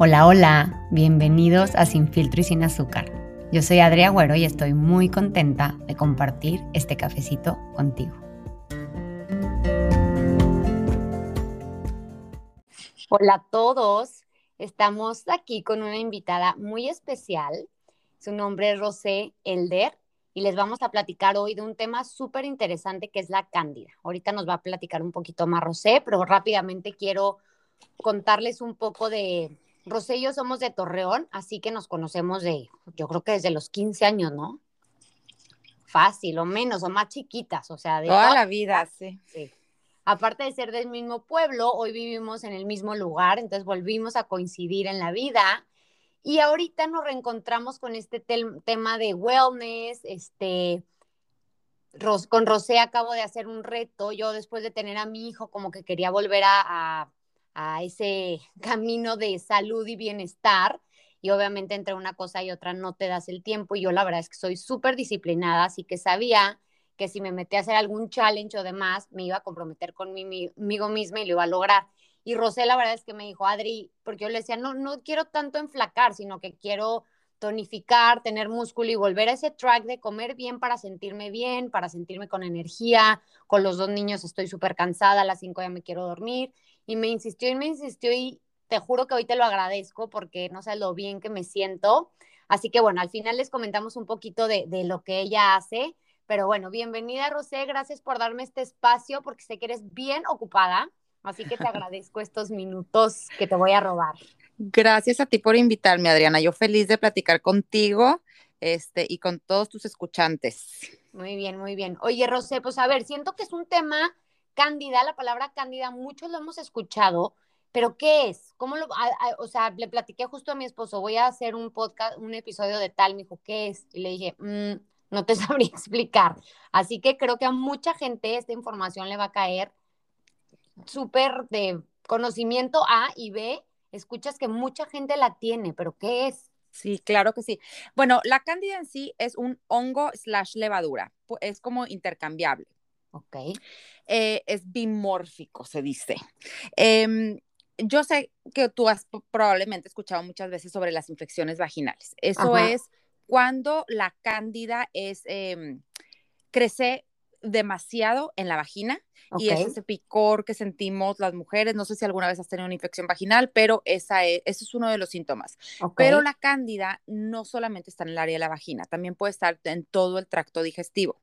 Hola, hola, bienvenidos a Sin Filtro y Sin Azúcar. Yo soy Adria Agüero y estoy muy contenta de compartir este cafecito contigo. Hola a todos, estamos aquí con una invitada muy especial. Su nombre es Rosé Elder y les vamos a platicar hoy de un tema súper interesante que es la cándida. Ahorita nos va a platicar un poquito más Rosé, pero rápidamente quiero contarles un poco de Rosé y yo somos de Torreón, así que nos conocemos de, yo creo que desde los 15 años, ¿no? Fácil, o menos, o más chiquitas, o sea, de toda la vida, sí. sí. Aparte de ser del mismo pueblo, hoy vivimos en el mismo lugar, entonces volvimos a coincidir en la vida. Y ahorita nos reencontramos con este tema de wellness, este, con Rosé acabo de hacer un reto, yo después de tener a mi hijo como que quería volver a a ese camino de salud y bienestar. Y obviamente entre una cosa y otra no te das el tiempo. Y yo la verdad es que soy súper disciplinada, así que sabía que si me metí a hacer algún challenge o demás, me iba a comprometer conmigo misma y lo iba a lograr. Y Rosé la verdad es que me dijo, Adri, porque yo le decía, no, no quiero tanto enflacar, sino que quiero tonificar, tener músculo y volver a ese track de comer bien para sentirme bien, para sentirme con energía. Con los dos niños estoy súper cansada, a las cinco ya me quiero dormir y me insistió y me insistió y te juro que hoy te lo agradezco porque no sé lo bien que me siento. Así que bueno, al final les comentamos un poquito de, de lo que ella hace. Pero bueno, bienvenida Rosé, gracias por darme este espacio porque sé que eres bien ocupada. Así que te agradezco estos minutos que te voy a robar. Gracias a ti por invitarme, Adriana. Yo feliz de platicar contigo este, y con todos tus escuchantes. Muy bien, muy bien. Oye, Rosé, pues a ver, siento que es un tema cándida, la palabra cándida, muchos lo hemos escuchado, pero ¿qué es? ¿Cómo lo, o sea, le platiqué justo a mi esposo, voy a hacer un podcast, un episodio de tal, me dijo, ¿qué es? Y le dije, mm, no te sabría explicar. Así que creo que a mucha gente esta información le va a caer súper de conocimiento A y B, escuchas que mucha gente la tiene, pero ¿qué es? Sí, claro que sí. Bueno, la cándida en sí es un hongo slash levadura, es como intercambiable. Ok. Eh, es bimórfico, se dice. Em, yo sé que tú has probablemente escuchado muchas veces sobre las infecciones vaginales. Eso es cuando la cándida es, em, crece demasiado en la vagina y es ese picor que sentimos las mujeres. No sé si alguna vez has tenido una infección vaginal, pero esa es, ese es uno de los síntomas. Pero la cándida no solamente está en el área de la vagina, también puede estar en todo el tracto digestivo.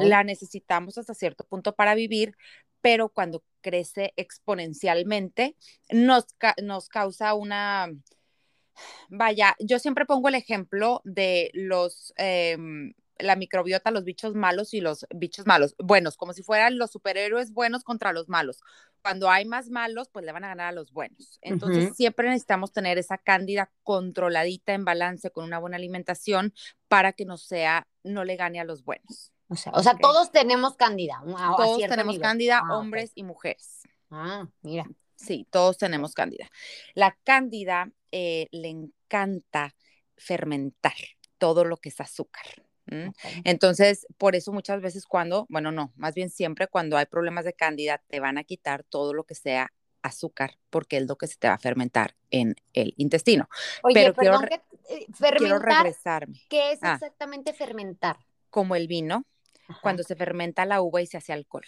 La necesitamos hasta cierto punto para vivir, pero cuando crece exponencialmente nos, nos causa una... Vaya, yo siempre pongo el ejemplo de los... Em, la microbiota, los bichos malos y los bichos malos, buenos, como si fueran los superhéroes buenos contra los malos. Cuando hay más malos, pues le van a ganar a los buenos. Entonces, siempre necesitamos tener esa cándida controladita en balance con una buena alimentación para que no sea, no le gane a los buenos. O sea, o sea todos tenemos cándida. todos tenemos cándida, ah, hombres y mujeres. Ah, mira. Sí, todos tenemos cándida. La cándida eh, le encanta fermentar todo lo que es azúcar. Entonces, por eso muchas veces cuando, bueno, no, más bien siempre cuando hay problemas de cándida, te van a quitar todo lo que sea azúcar, porque es lo que se te va a fermentar en el intestino. Oye, Pero perdón, quiero, eh, fermentar, regresarme. ¿Qué es ah. exactamente fermentar? Como el vino, cuando se fermenta la uva y se hace alcohol.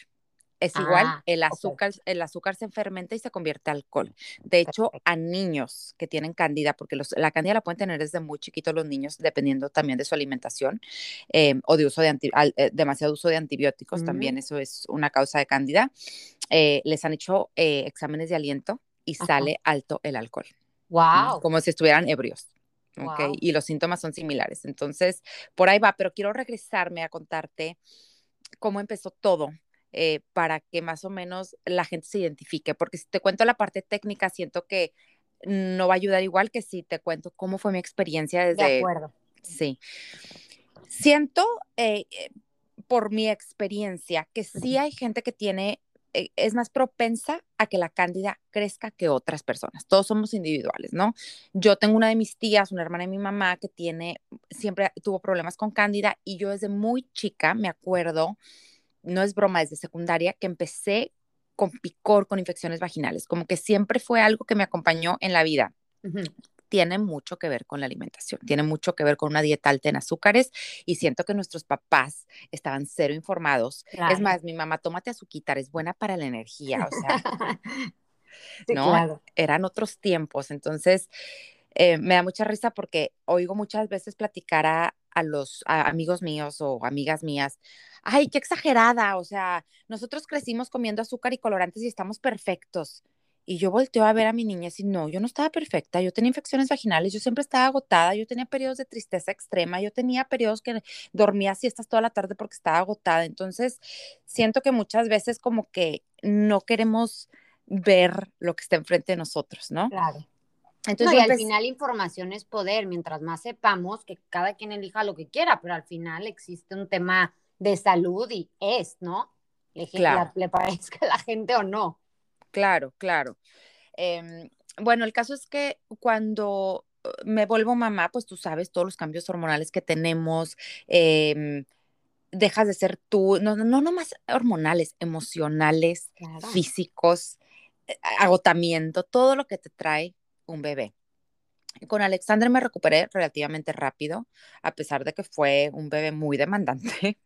Es igual, ah, el azúcar, el azúcar se fermenta y se convierte en alcohol. De hecho, a niños que tienen cándida, porque la cándida la pueden tener desde muy chiquitos los niños, dependiendo también de su alimentación em, o de uso de eh, demasiado uso de antibióticos, también eso es una causa de cándida. Eh, les han hecho eh, exámenes de aliento y sale alto el alcohol. Wow. Como si estuvieran ebrios. Okay, y los síntomas son similares. Entonces, por ahí va, pero quiero regresarme a contarte cómo empezó todo eh, para que más o menos la gente se identifique, porque si te cuento la parte técnica, siento que no va a ayudar igual que si te cuento cómo fue mi experiencia desde... De acuerdo. Sí. Siento, eh, eh, por mi experiencia, que sí hay gente que tiene es más propensa a que la cándida crezca que otras personas. Todos somos individuales, ¿no? Yo tengo una de mis tías, una hermana de mi mamá que tiene, siempre tuvo problemas con cándida y yo desde muy chica me acuerdo, no es broma, desde secundaria, que empecé con picor, con infecciones vaginales, como que siempre fue algo que me acompañó en la vida. Tiene mucho que ver con la alimentación, tiene mucho que ver con una dieta alta en azúcares y siento que nuestros papás estaban cero informados. Es más, mi mamá, tómate azuquitar, es buena para la energía, o sea, ¿no? Eran otros tiempos, entonces eh, me da mucha risa porque oigo muchas veces platicar a, a los amigos míos o amigas mías, ay, qué exagerada, o sea, nosotros crecimos comiendo azúcar y colorantes y estamos perfectos. Y yo volteo a ver a mi niña y no, yo no estaba perfecta, yo tenía infecciones vaginales, yo siempre estaba agotada, yo tenía periodos de tristeza extrema, yo tenía periodos que dormía siestas toda la tarde porque estaba agotada. Entonces, siento que muchas veces como que no queremos ver lo que está enfrente de nosotros, ¿no? Claro. Entonces, y al final información es poder, mientras más sepamos que cada quien elija lo que quiera, pero al final existe un tema de salud y es, ¿no? Le, claro. le parezca a la gente o no. Claro, claro. Em, bueno, el caso es que cuando uh, me vuelvo mamá, pues tú sabes todos los cambios hormonales que tenemos, em, dejas de ser tú, no, no nomás hormonales, emocionales, físicos, eh, agotamiento, todo lo que te trae un bebé. Con Alexander me recuperé relativamente rápido, a pesar de que fue un bebé muy demandante.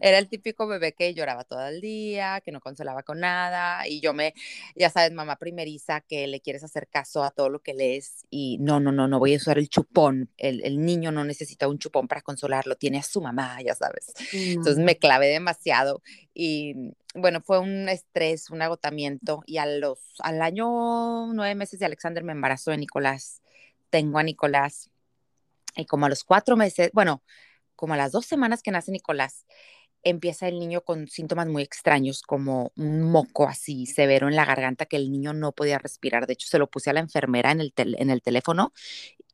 Era el típico bebé que lloraba todo el día, que no consolaba con nada, y yo me, ya sabes, mamá primeriza, que le quieres hacer caso a todo lo que lees, y no, no, no, no voy a usar el chupón, el, el niño no necesita un chupón para consolarlo, tiene a su mamá, ya sabes. Entonces me clavé demasiado, y bueno, fue un estrés, un agotamiento, y a los, al año nueve meses de Alexander me embarazó de Nicolás, tengo a Nicolás, y como a los cuatro meses, bueno, como a las dos semanas que nace Nicolás, empieza el niño con síntomas muy extraños, como un moco así severo en la garganta que el niño no podía respirar. De hecho, se lo puse a la enfermera en el, en el teléfono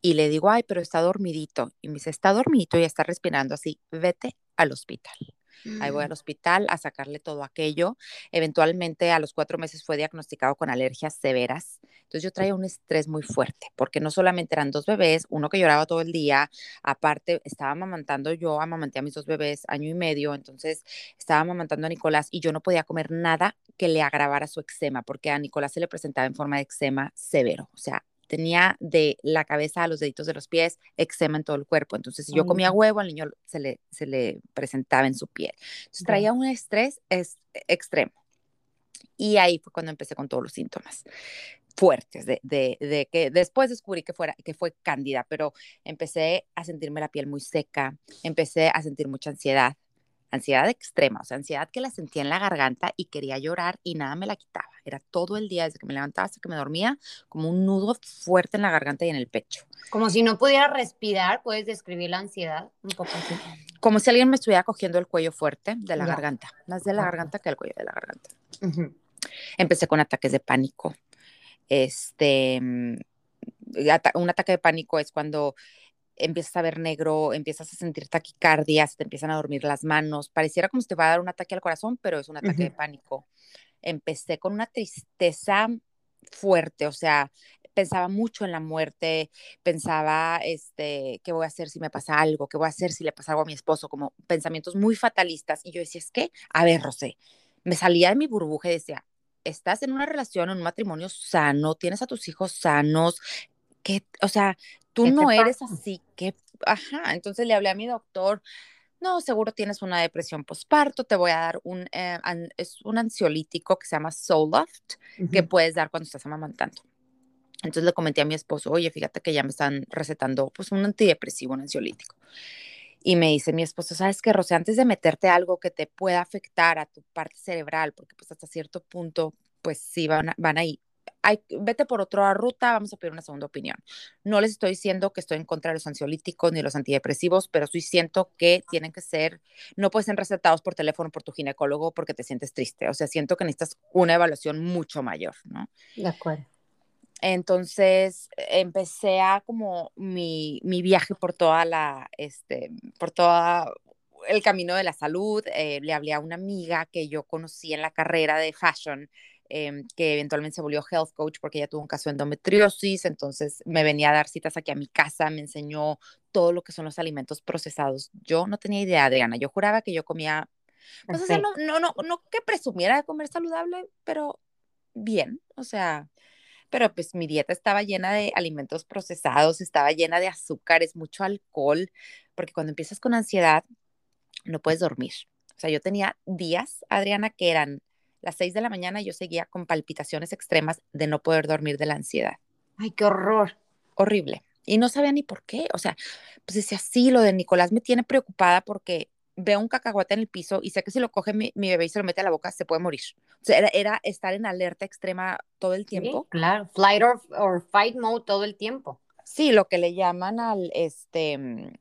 y le digo, ay, pero está dormidito. Y me dice, está dormidito y está respirando así, vete al hospital. Ahí voy al mm. hospital a sacarle todo aquello. Eventualmente a los cuatro meses fue diagnosticado con alergias severas. Entonces yo traía un estrés muy fuerte, porque no solamente eran dos bebés, uno que lloraba todo el día, aparte estaba amamantando yo, amamanté a mis dos bebés año y medio, entonces estaba amamantando a Nicolás y yo no podía comer nada que le agravara su eczema, porque a Nicolás se le presentaba en forma de eczema severo, o sea, tenía de la cabeza a los deditos de los pies eczema en todo el cuerpo. Entonces, si yo comía huevo, al niño se le, se le presentaba en su piel. Entonces, traía un estrés es, extremo. Y ahí fue cuando empecé con todos los síntomas fuertes de, de, de, que después descubrí que, fuera, que fue cándida, pero empecé a sentirme la piel muy seca, empecé a sentir mucha ansiedad, ansiedad extrema, o sea, ansiedad que la sentía en la garganta y quería llorar y nada me la quitaba. Era todo el día, desde que me levantaba hasta que me dormía, como un nudo fuerte en la garganta y en el pecho. Como si no pudiera respirar, ¿puedes describir la ansiedad un poco así? Como si alguien me estuviera cogiendo el cuello fuerte de la garganta, más de la garganta que el cuello de la garganta. Empecé con ataques de pánico. Este, mm, un ataque de pánico es cuando empiezas a ver negro, empiezas a sentir taquicardia, te empiezan a dormir las manos, pareciera como si te va a dar un ataque al corazón, pero es un ataque de pánico. Empecé con una tristeza fuerte, o sea, pensaba mucho en la muerte, pensaba, este, ¿qué voy a hacer si me pasa algo? ¿Qué voy a hacer si le pasa algo a mi esposo? Como pensamientos muy fatalistas. Y yo decía, es que, a ver, Rosé, me salía de mi burbuja y decía, estás en una relación, en un matrimonio sano, tienes a tus hijos sanos, que, o sea, tú no eres así, que, ajá, entonces le hablé a mi doctor, no, seguro tienes una depresión postparto, te voy a dar un, eh, es un ansiolítico que se llama Zoloft, que puedes dar cuando estás amamantando. Entonces le comenté a mi esposo, oye, fíjate que ya me están recetando pues un antidepresivo, un ansiolítico. Y me dice mi esposo, ¿sabes qué, Rosé? Antes de meterte algo que te pueda afectar a tu parte cerebral, porque pues hasta cierto punto, pues sí van, van ahí, vete por otra ruta, vamos a pedir una segunda opinión. No les estoy diciendo que estoy en contra de los ansiolíticos ni los antidepresivos, pero sí siento que tienen que ser, no pueden ser recetados por teléfono por tu ginecólogo porque te sientes triste. O sea, siento que necesitas una evaluación mucho mayor, ¿no? De acuerdo. Entonces empecé a como mi, mi viaje por toda la, este, por toda el camino de la salud. Eh, le hablé a una amiga que yo conocí en la carrera de fashion Em, que eventualmente se volvió health coach porque ella tuvo un caso de endometriosis, entonces me venía a dar citas aquí a mi casa, me enseñó todo lo que son los alimentos procesados. Yo no tenía idea, Adriana, yo juraba que yo comía, pues o sea, no, no, no, no que presumiera de comer saludable, pero bien, o sea, pero pues mi dieta estaba llena de alimentos procesados, estaba llena de azúcares, mucho alcohol, porque cuando empiezas con ansiedad no puedes dormir. O sea, yo tenía días, Adriana, que eran las 6 de la mañana yo seguía con palpitaciones extremas de no poder dormir de la ansiedad. Ay, qué horror. Horrible. Y no sabía ni por qué. O sea, pues decía, sí, lo de Nicolás me tiene preocupada porque veo un cacahuate en el piso y sé que si lo coge mi, bebé y se lo mete a la boca, se puede morir. O sea, era, estar en alerta extrema todo el tiempo. claro, flight or, fight mode todo el tiempo. Sí, lo que le llaman al, este, mm,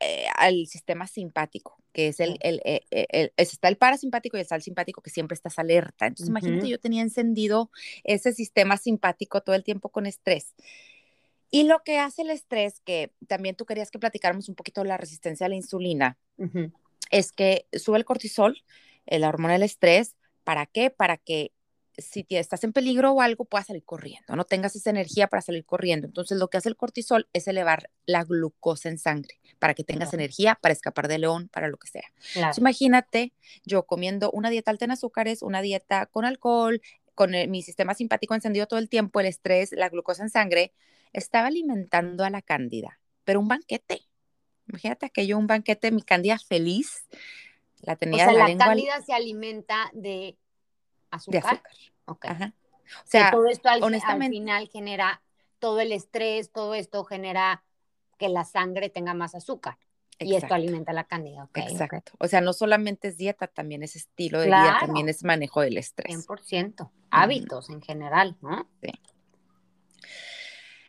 eh, al sistema simpático que es el, el, eh, eh, el, está el parasimpático y está el simpático que siempre estás alerta. Entonces, imagínate, yo tenía encendido ese sistema simpático todo el tiempo con estrés. Y lo que hace el estrés, que también tú querías que platicáramos un poquito de la resistencia a la insulina, es que sube el cortisol, la hormona del estrés. ¿Para qué? Para que si estás en peligro o algo, puedas salir corriendo, no tengas esa energía para salir corriendo. Entonces, lo que hace el cortisol es elevar la glucosa en sangre para que tengas energía para escapar de león, para lo que sea. imagínate yo comiendo una dieta alta en azúcares, una dieta con alcohol, con mi sistema simpático encendido todo el tiempo, el estrés, la glucosa en sangre, estaba alimentando a la cándida, pero un banquete. Imagínate aquello, un banquete, mi cándida feliz, la tenía o sea, la, cándida se alimenta de azúcar. De azúcar. Ajá. O sea, todo esto al, honestamente, al final genera todo el estrés, todo esto genera que la sangre tenga más azúcar. Y esto alimenta la cándida. Exacto. O sea, no solamente es dieta, también es estilo de vida, también es manejo del estrés. 100%. Hábitos en general, ¿no? Sí.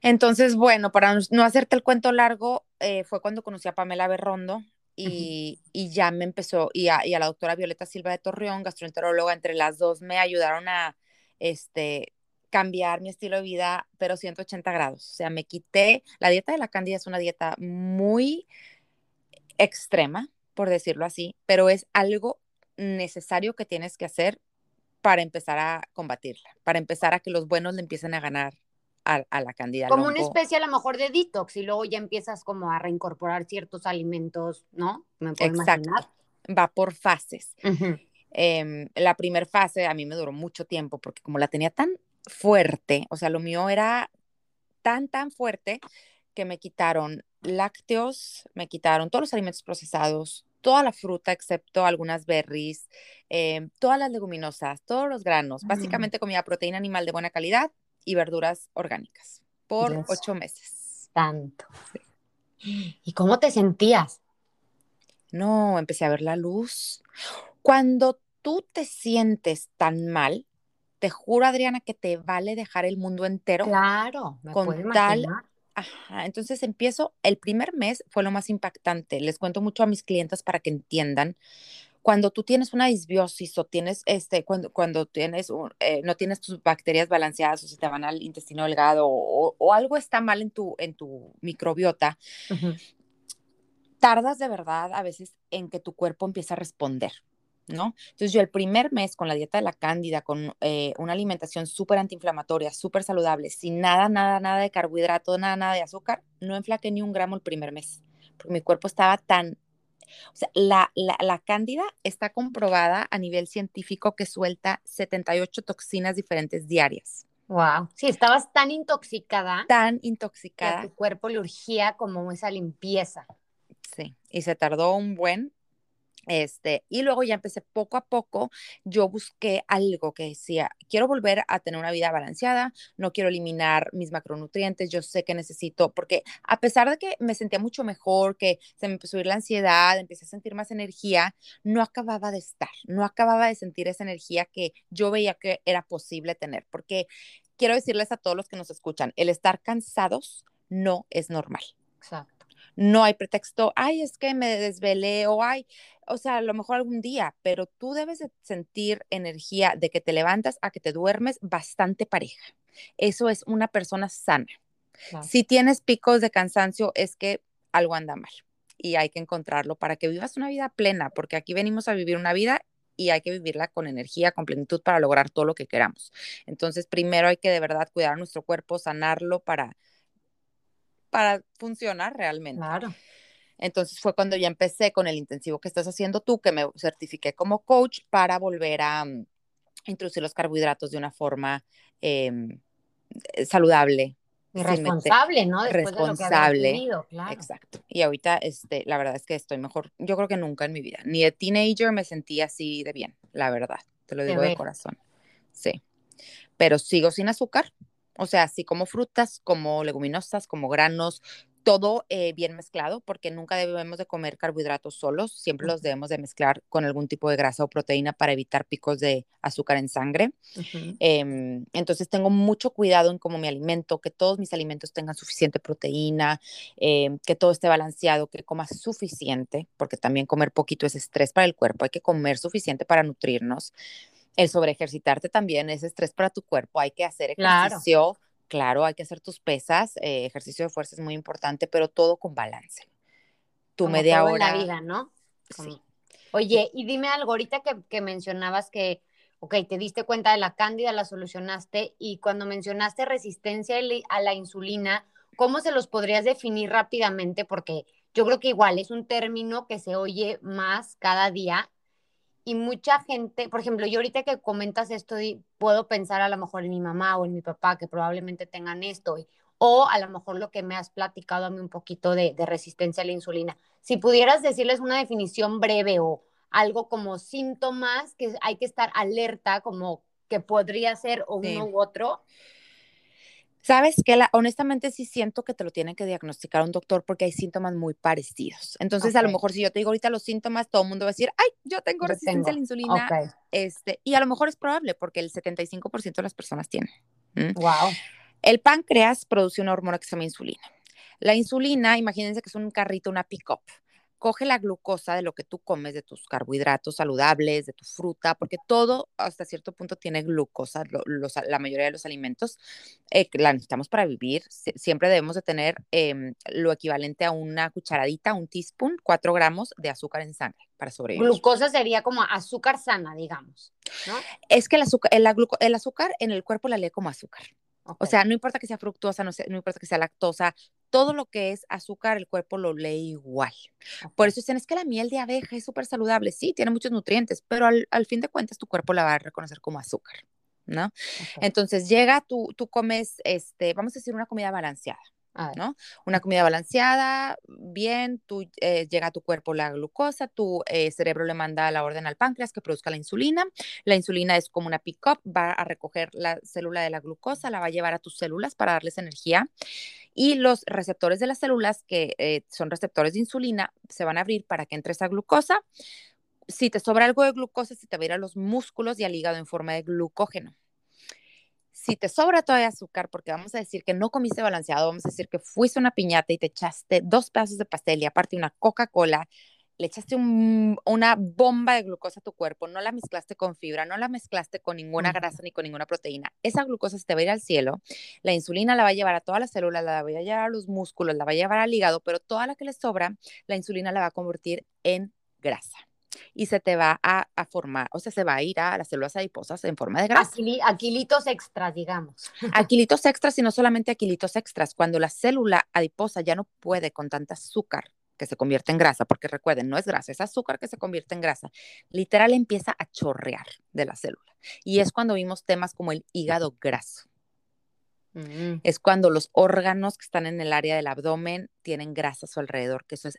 Entonces, bueno, para no hacerte el cuento largo, eh, fue cuando conocí a Pamela Berrondo y, ya me empezó, y a, y a, la doctora Violeta Silva de Torreón, gastroenteróloga, entre las dos me ayudaron a este, cambiar mi estilo de vida, pero 180 grados. O sea, me quité, la dieta de la cándida es una dieta muy extrema, por decirlo así, pero es algo necesario que tienes que hacer para empezar a combatirla, para empezar a que los buenos le empiecen a ganar a, la cándida. Como una especie a lo mejor de detox y luego ya empiezas como a reincorporar ciertos alimentos, ¿no? ¿Me Exacto. Va por fases. Em, la primera fase a mí me duró mucho tiempo porque como la tenía tan fuerte, o sea, lo mío era tan, tan fuerte que me quitaron lácteos, me quitaron todos los alimentos procesados, toda la fruta excepto algunas berries, em, todas las leguminosas, todos los granos. Básicamente comía proteína animal de buena calidad y verduras orgánicas por ocho meses. Tanto. ¿Y cómo te sentías? No, empecé a ver la luz. Cuando tú te sientes tan mal, te juro, Adriana, que te vale dejar el mundo entero. Claro, me con tal. Ajá, entonces empiezo, el primer mes fue lo más impactante. Les cuento mucho a mis clientes para que entiendan. Cuando tú tienes una disbiosis o tienes, este, cuando, cuando tienes, eh, no tienes tus bacterias balanceadas o se te van al intestino delgado o, algo está mal en tu, en tu microbiota, tardas de verdad a veces en que tu cuerpo empiece a responder. ¿no? Entonces yo el primer mes con la dieta de la cándida, con eh, una alimentación súper antiinflamatoria, súper saludable, sin nada, nada, nada de carbohidrato, nada, nada de azúcar, no enflaqué ni un gramo el primer mes, porque mi cuerpo estaba tan... O sea, la, la, la cándida está comprobada a nivel científico que suelta 78 toxinas diferentes diarias. Wow. Sí, estabas tan intoxicada. Tan intoxicada. Que tu cuerpo le urgía como esa limpieza. Sí, y se tardó un buen, este, y luego ya empecé poco a poco, yo busqué algo que decía, quiero volver a tener una vida balanceada, no quiero eliminar mis macronutrientes, yo sé que necesito, porque a pesar de que me sentía mucho mejor, que se me empezó a ir la ansiedad, empecé a sentir más energía, no acababa de estar, no acababa de sentir esa energía que yo veía que era posible tener, porque quiero decirles a todos los que nos escuchan, el estar cansados no es normal. Exacto no hay pretexto, ay, es que me desvelé o ay, o sea, a lo mejor algún día, pero tú debes de sentir energía de que te levantas a que te duermes bastante pareja. Eso es una persona sana. Si tienes picos de cansancio, es que algo anda mal y hay que encontrarlo para que vivas una vida plena, porque aquí venimos a vivir una vida y hay que vivirla con energía, con plenitud para lograr todo lo que queramos. Entonces, primero hay que de verdad cuidar nuestro cuerpo, sanarlo para para funcionar realmente. Claro. Entonces fue cuando ya empecé con el intensivo que estás haciendo tú, que me certifiqué como coach para volver a mm, introducir los carbohidratos de una forma em, eh, saludable. responsable, ¿no? responsable. Exacto. Y ahorita, este, la verdad es que estoy mejor, yo creo que nunca en mi vida. Ni de teenager me sentí así de bien, la verdad. Te lo digo de corazón. Sí. Pero sigo sin azúcar. O sea, así como frutas, como leguminosas, como granos, todo eh, bien mezclado, porque nunca debemos de comer carbohidratos solos, siempre los debemos de mezclar con algún tipo de grasa o proteína para evitar picos de azúcar en sangre. Em, entonces tengo mucho cuidado en cómo me alimento, que todos mis alimentos tengan suficiente proteína, em, que todo esté balanceado, que coma suficiente, porque también comer poquito es estrés para el cuerpo, hay que comer suficiente para nutrirnos. El sobre ejercitarte también es estrés para tu cuerpo, hay que hacer ejercicio claro, hay que hacer tus pesas, eh, ejercicio de fuerza es muy importante, pero todo con balance. Tu media hora. En la vida, ¿no? Sí. Oye, y dime algo, ahorita que, mencionabas que, ok, te diste cuenta de la cándida, la solucionaste, y cuando mencionaste resistencia a la insulina, ¿cómo se los podrías definir rápidamente? Porque yo creo que igual es un término que se oye más cada día y mucha gente, por ejemplo, yo ahorita que comentas esto, puedo pensar a lo mejor en mi mamá o en mi papá que probablemente tengan esto, o a lo mejor lo que me has platicado a mí un poquito de, resistencia a la insulina. Si pudieras decirles una definición breve o algo como síntomas que hay que estar alerta, como que podría ser uno u otro. Sabes que honestamente sí siento que te lo tiene que diagnosticar un doctor porque hay síntomas muy parecidos. Entonces, a lo mejor si yo te digo ahorita los síntomas, todo el mundo va a decir, ay, yo tengo resistencia a la insulina. Este, y a lo mejor es probable porque el 75% de las personas tienen. Wow. El páncreas produce una hormona que se llama insulina. La insulina, imagínense que es un carrito, una pick-up coge la glucosa de lo que tú comes, de tus carbohidratos saludables, de tu fruta, porque todo hasta cierto punto tiene glucosa, la mayoría de los alimentos eh, la necesitamos para vivir. siempre debemos de tener em, lo equivalente a una cucharadita, un teaspoon, cuatro gramos de azúcar en sangre para sobrevivir. Glucosa sería como azúcar sana, digamos, ¿no? Es que el azúcar, el azúcar en el cuerpo la lee como azúcar. O sea, no importa que sea fructuosa, no, no, importa que sea lactosa, todo lo que es azúcar, el cuerpo lo lee igual. Por eso dicen, es que la miel de abeja es súper saludable. Sí, tiene muchos nutrientes, pero al, fin de cuentas tu cuerpo la va a reconocer como azúcar, ¿no? Entonces llega, tú, tú comes, este, vamos a decir, una comida balanceada. ¿no? Una comida balanceada, bien, tú, eh, llega a tu cuerpo la glucosa, tu eh, cerebro le manda la orden al páncreas que produzca la insulina. La insulina es como una pick-up, va a recoger la célula de la glucosa, la va a llevar a tus células para darles energía. Y los receptores de las células, que eh, son receptores de insulina, se van a abrir para que entre esa glucosa. Si te sobra algo de glucosa, se te va a ir a los músculos y al hígado en forma de glucógeno si te sobra todavía azúcar, porque vamos a decir que no comiste balanceado, vamos a decir que fuiste una piñata y te echaste dos pedazos de pastel y aparte una Coca-Cola, le echaste una bomba de glucosa a tu cuerpo, no la mezclaste con fibra, no la mezclaste con ninguna grasa ni con ninguna proteína. Esa glucosa se te va a ir al cielo, la insulina la va a llevar a todas las células, la va a llevar a los músculos, la va a llevar al hígado, pero toda la que le sobra, la insulina la va a convertir en grasa y se te va a, formar, o sea, se va a ir a las células adiposas en forma de grasa. aquilitos extras, digamos. Aquilitos extras y no solamente aquilitos extras. Cuando la célula adiposa ya no puede con tanta azúcar que se convierte en grasa, porque recuerden, no es grasa, es azúcar que se convierte en grasa, literal empieza a chorrear de la célula. Y es cuando vimos temas como el hígado graso. Mm. Es cuando los órganos que están en el área del abdomen tienen grasa a su alrededor, que eso es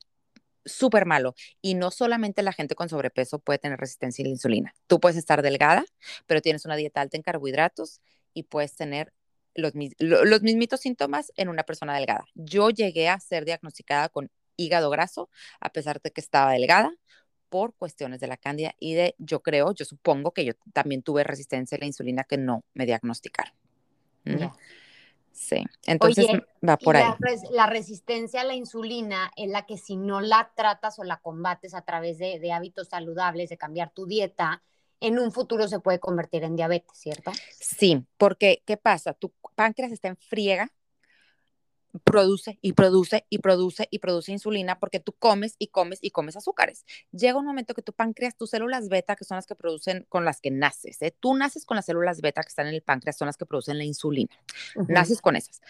súper malo. Y no solamente la gente con sobrepeso puede tener resistencia a la insulina. Tú puedes estar delgada, pero tienes una dieta alta en carbohidratos y puedes tener los, los mismitos síntomas en una persona delgada. Yo llegué a ser diagnosticada con hígado graso, a pesar de que estaba delgada, por cuestiones de la cándida y de, yo creo, yo supongo que yo también tuve resistencia a la insulina que no me diagnosticaron. Sí, entonces va por ahí. La, resistencia a la insulina es la que si no la tratas o la combates a través de, hábitos saludables, de cambiar tu dieta, en un futuro se puede convertir en diabetes, ¿cierto? Sí, porque ¿qué pasa? Tu páncreas está en friega produce y produce y produce y produce insulina porque tú comes y comes y comes azúcares. Llega un momento que tu páncreas, tus células beta, que son las que producen, con las que naces, ¿eh? tú naces con las células beta que están en el páncreas, son las que producen la insulina. Naces con esas.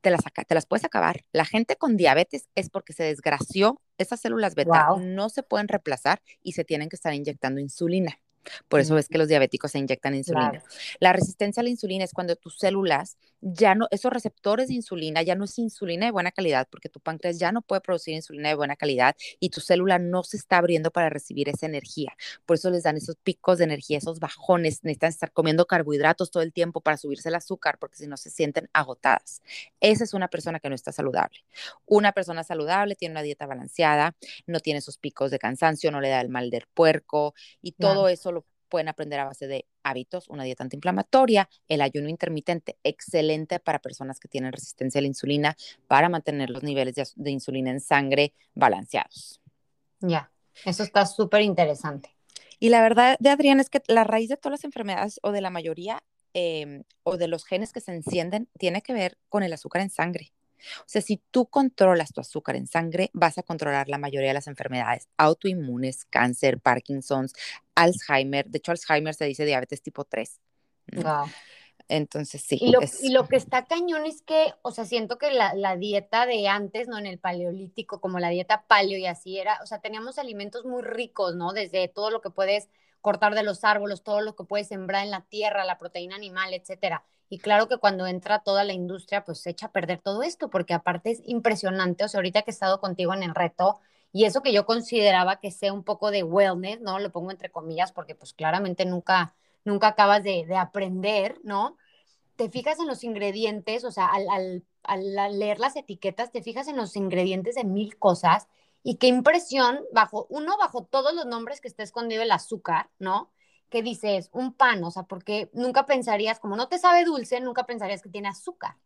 Te las, te las puedes acabar. La gente con diabetes es porque se desgració. Esas células beta no se pueden reemplazar y se tienen que estar inyectando insulina. Por eso es que los diabéticos se inyectan insulina. La resistencia a la insulina es cuando tus células ya no, esos receptores de insulina ya no es insulina de buena calidad, porque tu páncreas ya no puede producir insulina de buena calidad y tu célula no se está abriendo para recibir esa energía. Por eso les dan esos picos de energía, esos bajones. Necesitan estar comiendo carbohidratos todo el tiempo para subirse el azúcar, porque si no se sienten agotadas. Esa es una persona que no está saludable. Una persona saludable tiene una dieta balanceada, no tiene esos picos de cansancio, no le da el mal del puerco y todo eso lo pueden aprender a base de hábitos, una dieta antiinflamatoria, el ayuno intermitente, excelente para personas que tienen resistencia a la insulina, para mantener los niveles de, insulina en sangre balanceados. Ya, eso está súper interesante. Y la verdad de Adrián es que la raíz de todas las enfermedades o de la mayoría em, o de los genes que se encienden tiene que ver con el azúcar en sangre. O sea, si tú controlas tu azúcar en sangre, vas a controlar la mayoría de las enfermedades autoinmunes, cáncer, Parkinson's, Alzheimer. De hecho, Alzheimer se dice diabetes tipo 3. Entonces, sí. Y lo, que está cañón es que, o sea, siento que la, la, dieta de antes, ¿no? En el paleolítico, como la dieta paleo y así era, o sea, teníamos alimentos muy ricos, ¿no? Desde todo lo que puedes cortar de los árboles, todo lo que puedes sembrar en la tierra, la proteína animal, etcétera. Y claro que cuando entra toda la industria, pues se echa a perder todo esto, porque aparte es impresionante, o sea, ahorita que he estado contigo en el reto, y eso que yo consideraba que sea un poco de wellness, ¿no? Lo pongo entre comillas, porque pues claramente nunca, nunca acabas de, aprender, ¿no? Te fijas en los ingredientes, o sea, al, al leer las etiquetas, te fijas en los ingredientes de mil cosas, y qué impresión, bajo, uno, bajo todos los nombres que está escondido el azúcar, ¿no? que dices un pan, o sea, porque nunca pensarías, como no te sabe dulce, nunca pensarías que tiene azúcar.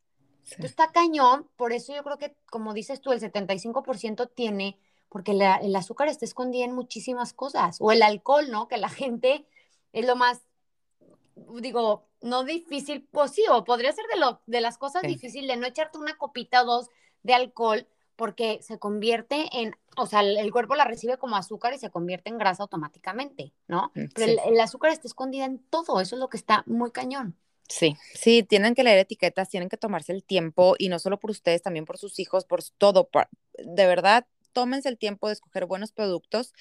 Entonces está cañón, por eso yo creo que, como dices tú, el 75% tiene, porque el azúcar está escondido en muchísimas cosas, o el alcohol, ¿no? Que la gente es lo más, digo, no difícil, pues sí, o podría ser de, lo, de las cosas difíciles, de no echarte una copita o dos de alcohol, porque se convierte en, o sea, el, cuerpo la recibe como azúcar y se convierte en grasa automáticamente, ¿no? Mm, Pero el, azúcar está escondida en todo, eso es lo que está muy cañón. Sí, sí, tienen que leer etiquetas, tienen que tomarse el tiempo y no solo por ustedes, también por sus hijos, por todo. de verdad, tómense el tiempo de escoger buenos productos.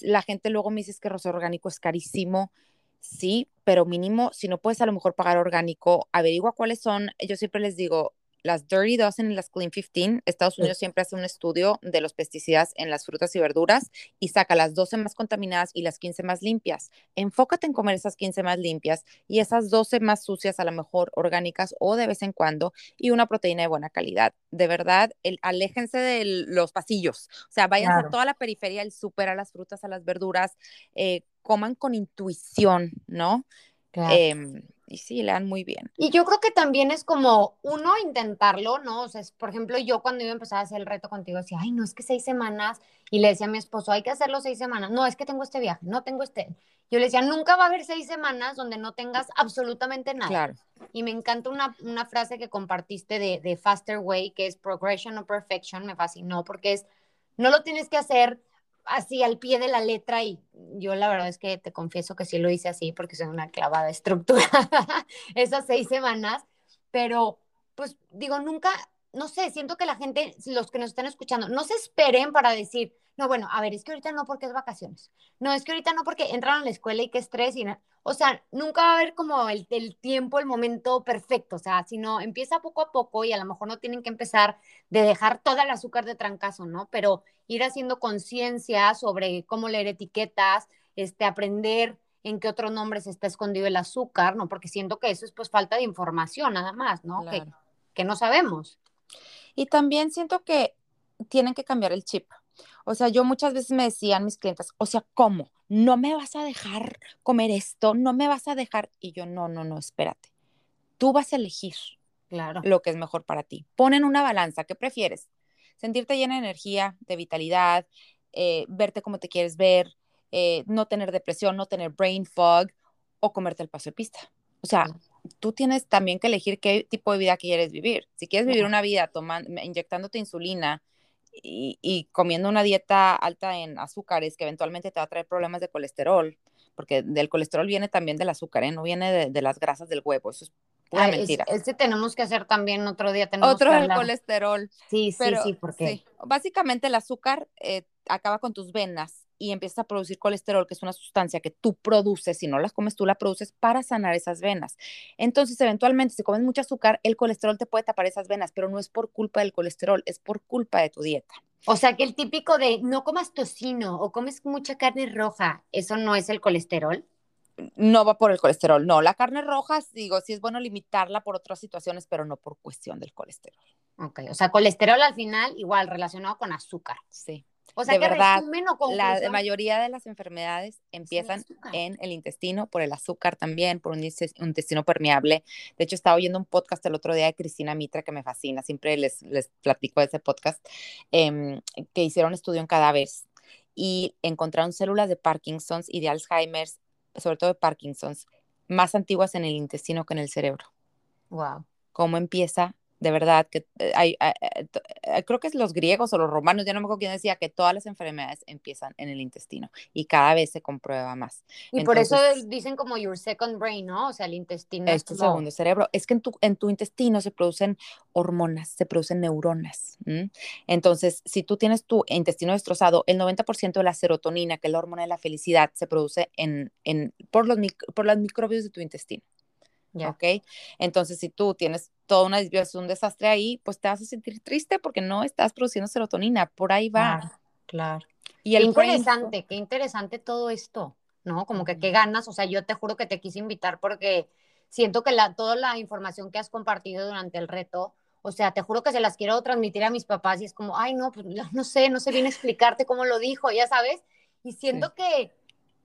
La gente luego me dice que rosa orgánico es carísimo. Sí, pero mínimo, si no puedes a lo mejor pagar orgánico, averigua cuáles son. Yo siempre les digo, las Dirty Dozen y las Clean 15, Estados Unidos siempre hace un estudio de los pesticidas en las frutas y verduras y saca las 12 más contaminadas y las 15 más limpias. Enfócate en comer esas 15 más limpias y esas 12 más sucias, a lo mejor orgánicas o de vez en cuando, y una proteína de buena calidad. De verdad, el, aléjense de los pasillos. O sea, vayan a toda la periferia el súper, a las frutas, a las verduras, eh, coman con intuición, ¿no? Em, y sí, le dan muy bien. Y yo creo que también es como uno intentarlo, ¿no? O sea, por ejemplo, yo cuando iba a empezar a hacer el reto contigo decía, ay, no, es que seis semanas, y le decía a mi esposo, hay que hacerlo seis semanas, no, es que tengo este viaje, no tengo este. Yo le decía, nunca va a haber seis semanas donde no tengas absolutamente nada. Claro. Y me encanta una, una frase que compartiste de, de Faster Way, que es progression o perfection, me fascinó, porque es, no lo tienes que hacer así al pie de la letra y yo la verdad es que te confieso que sí lo hice así porque soy una clavada estructura esas seis semanas, pero pues digo, nunca, no sé, siento que la gente, los que nos están escuchando, no se esperen para decir, no, bueno, a ver, es que ahorita no porque es vacaciones, no, es que ahorita no porque entran a la escuela y que estrés y o sea, nunca va a haber como el, el, tiempo, el momento perfecto, o sea, sino empieza poco a poco y a lo mejor no tienen que empezar de dejar todo el azúcar de trancazo, ¿no? Pero ir haciendo conciencia sobre cómo leer etiquetas, este, aprender en qué otro nombre se está escondido el azúcar, ¿no? Porque siento que eso es pues falta de información nada más, ¿no? Que, que no sabemos. Y también siento que tienen que cambiar el chip. O sea, yo muchas veces me decían mis clientes, o sea, ¿cómo? ¿No me vas a dejar comer esto? ¿No me vas a dejar? Y yo, no, no, no, espérate. Tú vas a elegir claro. lo que es mejor para ti. Ponen una balanza, ¿qué prefieres? Sentirte llena de energía, de vitalidad, eh, verte como te quieres ver, eh, no tener depresión, no tener brain fog o comerte el paso de pista. O sea, tú tienes también que elegir qué tipo de vida quieres vivir. Si quieres vivir una vida tomando, inyectándote insulina, y, comiendo una dieta alta en azúcares que eventualmente te va a traer problemas de colesterol, porque del colesterol viene también del azúcar, ¿eh? no viene de, las grasas del huevo, eso es pura mentira. ese tenemos que hacer también otro día. Tenemos otro del colesterol. Sí, sí, sí, porque básicamente el azúcar eh, acaba con tus venas y empiezas a producir colesterol, que es una sustancia que tú produces, si no las comes, tú la produces para sanar esas venas. Entonces, eventualmente, si comes mucho azúcar, el colesterol te puede tapar esas venas, pero no es por culpa del colesterol, es por culpa de tu dieta. O sea, que el típico de no comas tocino o comes mucha carne roja, ¿eso no es el colesterol? no va por el colesterol, no. La carne roja, digo, sí es bueno limitarla por otras situaciones, pero no por cuestión del colesterol. Ok, o sea, colesterol al final igual relacionado con azúcar. Sí. O sea, de verdad, la mayoría de las enfermedades empiezan en el intestino, por el azúcar también, por un, intestino permeable. De hecho, estaba oyendo un podcast el otro día de Cristina Mitra que me fascina, siempre les, les platico de ese podcast, em, que hicieron estudio en cadáveres y encontraron células de Parkinson's y de Alzheimer's sobre todo de Parkinson's, más antiguas en el intestino que en el cerebro. Wow. ¿Cómo empieza? De verdad, que eh, hay, eh, eh, creo que es los griegos o los romanos, ya no me acuerdo quién decía que todas las enfermedades empiezan en el intestino y cada vez se comprueba más. Y por eso dicen como your second brain, ¿no? O sea, el intestino. Es tu segundo cerebro. Es que en tu, en tu intestino se producen hormonas, se producen neuronas. Entonces, si tú tienes tu intestino destrozado, el 90% de la serotonina, que es la hormona de la felicidad, se produce en, en, por, los, por los microbios de tu intestino. ¿Ok? Entonces, si tú tienes toda una un desastre ahí, pues te vas a sentir triste porque no estás produciendo serotonina. Por ahí va. Claro. Y qué interesante, qué interesante todo esto, ¿no? Como que qué ganas. O sea, yo te juro que te quise invitar porque siento que la, toda la información que has compartido durante el reto, o sea, te juro que se las quiero transmitir a mis papás y es como, ay, no, pues no sé, no sé bien explicarte cómo lo dijo, ya sabes. Y siento que,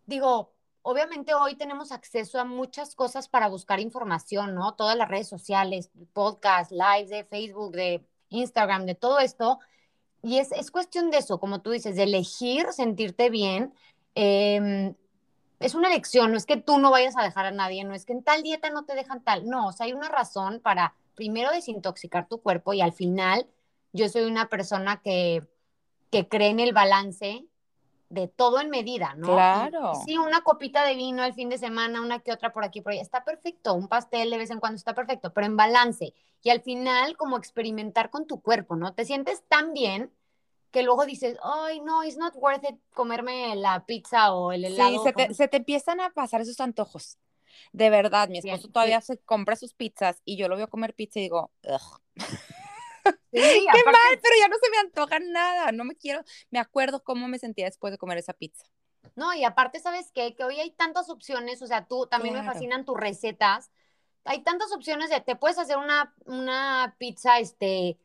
digo, obviamente hoy tenemos acceso a muchas cosas para buscar información, ¿no? Todas las redes sociales, podcast, lives de Facebook, de Instagram, de todo esto. Y es, es cuestión de eso, como tú dices, de elegir sentirte bien. Em, es una elección, no es que tú no vayas a dejar a nadie, no es que en tal dieta no te dejan tal, no, o sea, hay una razón para primero desintoxicar tu cuerpo y al final yo soy una persona que, que cree en el balance de todo en medida, ¿no? Claro. sí, una copita de vino el fin de semana, una que otra por aquí, por ahí, está perfecto, un pastel de vez en cuando está perfecto, pero en balance. Y al final, como experimentar con tu cuerpo, ¿no? Te sientes tan bien que luego dices, ay, no, it's not worth it comerme la pizza o el helado. Sí, se te, se te empiezan a pasar esos antojos. De verdad, mi esposo todavía se compra sus pizzas y yo lo veo comer pizza y digo, Ugh. Qué mal, pero ya no se me antoja nada, no me quiero, me acuerdo cómo me sentía después de comer esa pizza. No, y aparte, ¿sabes qué? Que hoy hay tantas opciones, o sea, tú también me fascinan tus recetas. Hay tantas opciones de, te puedes hacer una, una pizza, este,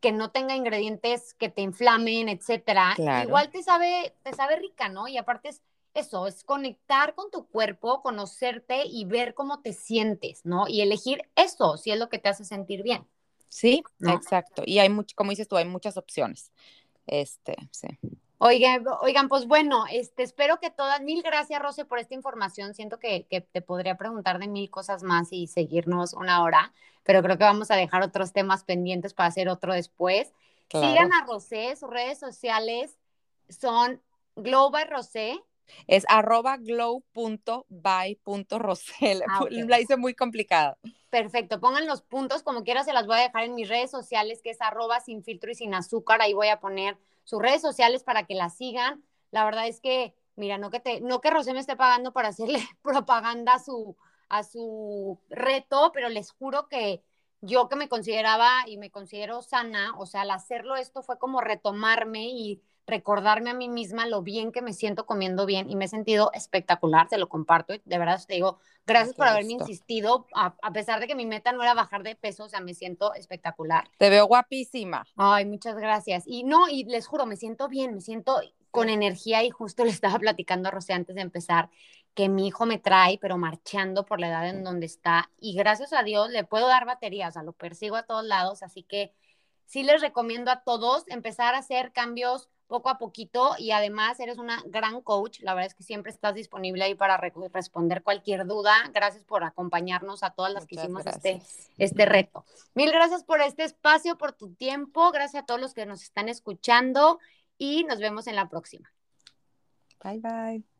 que no tenga ingredientes que te inflamen, etcétera. Igual te sabe, te sabe rica, ¿no? Y aparte es eso, es conectar con tu cuerpo, conocerte y ver cómo te sientes, ¿no? Y elegir eso, si es lo que te hace sentir bien. Sí, exacto. Y hay mucho, como dices tú, hay muchas opciones. Este, sí. Oigan, oigan, pues bueno, este, espero que todas, mil gracias, Rose, por esta información. Siento que, que, te podría preguntar de mil cosas más y seguirnos una hora, pero creo que vamos a dejar otros temas pendientes para hacer otro después. Sigan a Rosé, sus redes sociales son Global Rosé. Es arroba glow.by.rosel. Ah, La hice muy complicada. Perfecto, pongan los puntos como quiera, se las voy a dejar en mis redes sociales, que es arroba sin filtro y sin azúcar. Ahí voy a poner sus redes sociales para que la sigan. La verdad es que, mira, no que, te, no que Rosé me esté pagando para hacerle propaganda a su, a su reto, pero les juro que yo que me consideraba y me considero sana, o sea, al hacerlo esto fue como retomarme y recordarme a mí misma lo bien que me siento comiendo bien y me he sentido espectacular, te lo comparto, de verdad te digo, gracias por haberme insistido, a, pesar de que mi meta no era bajar de peso, o sea, me siento espectacular. Te veo guapísima. Ay, muchas gracias. Y no, y les juro, me siento bien, me siento con energía y justo le estaba platicando a Rosé antes de empezar que mi hijo me trae, pero marchando por la edad en donde está y gracias a Dios le puedo dar baterías, o sea, lo persigo a todos lados, así que sí les recomiendo a todos empezar a hacer cambios poco a poquito y además eres una gran coach. La verdad es que siempre estás disponible ahí para responder cualquier duda. Gracias por acompañarnos a todas las que hicimos este, este reto. Mil gracias por este espacio, por tu tiempo. Gracias a todos los que nos están escuchando y nos vemos en la próxima. Bye bye.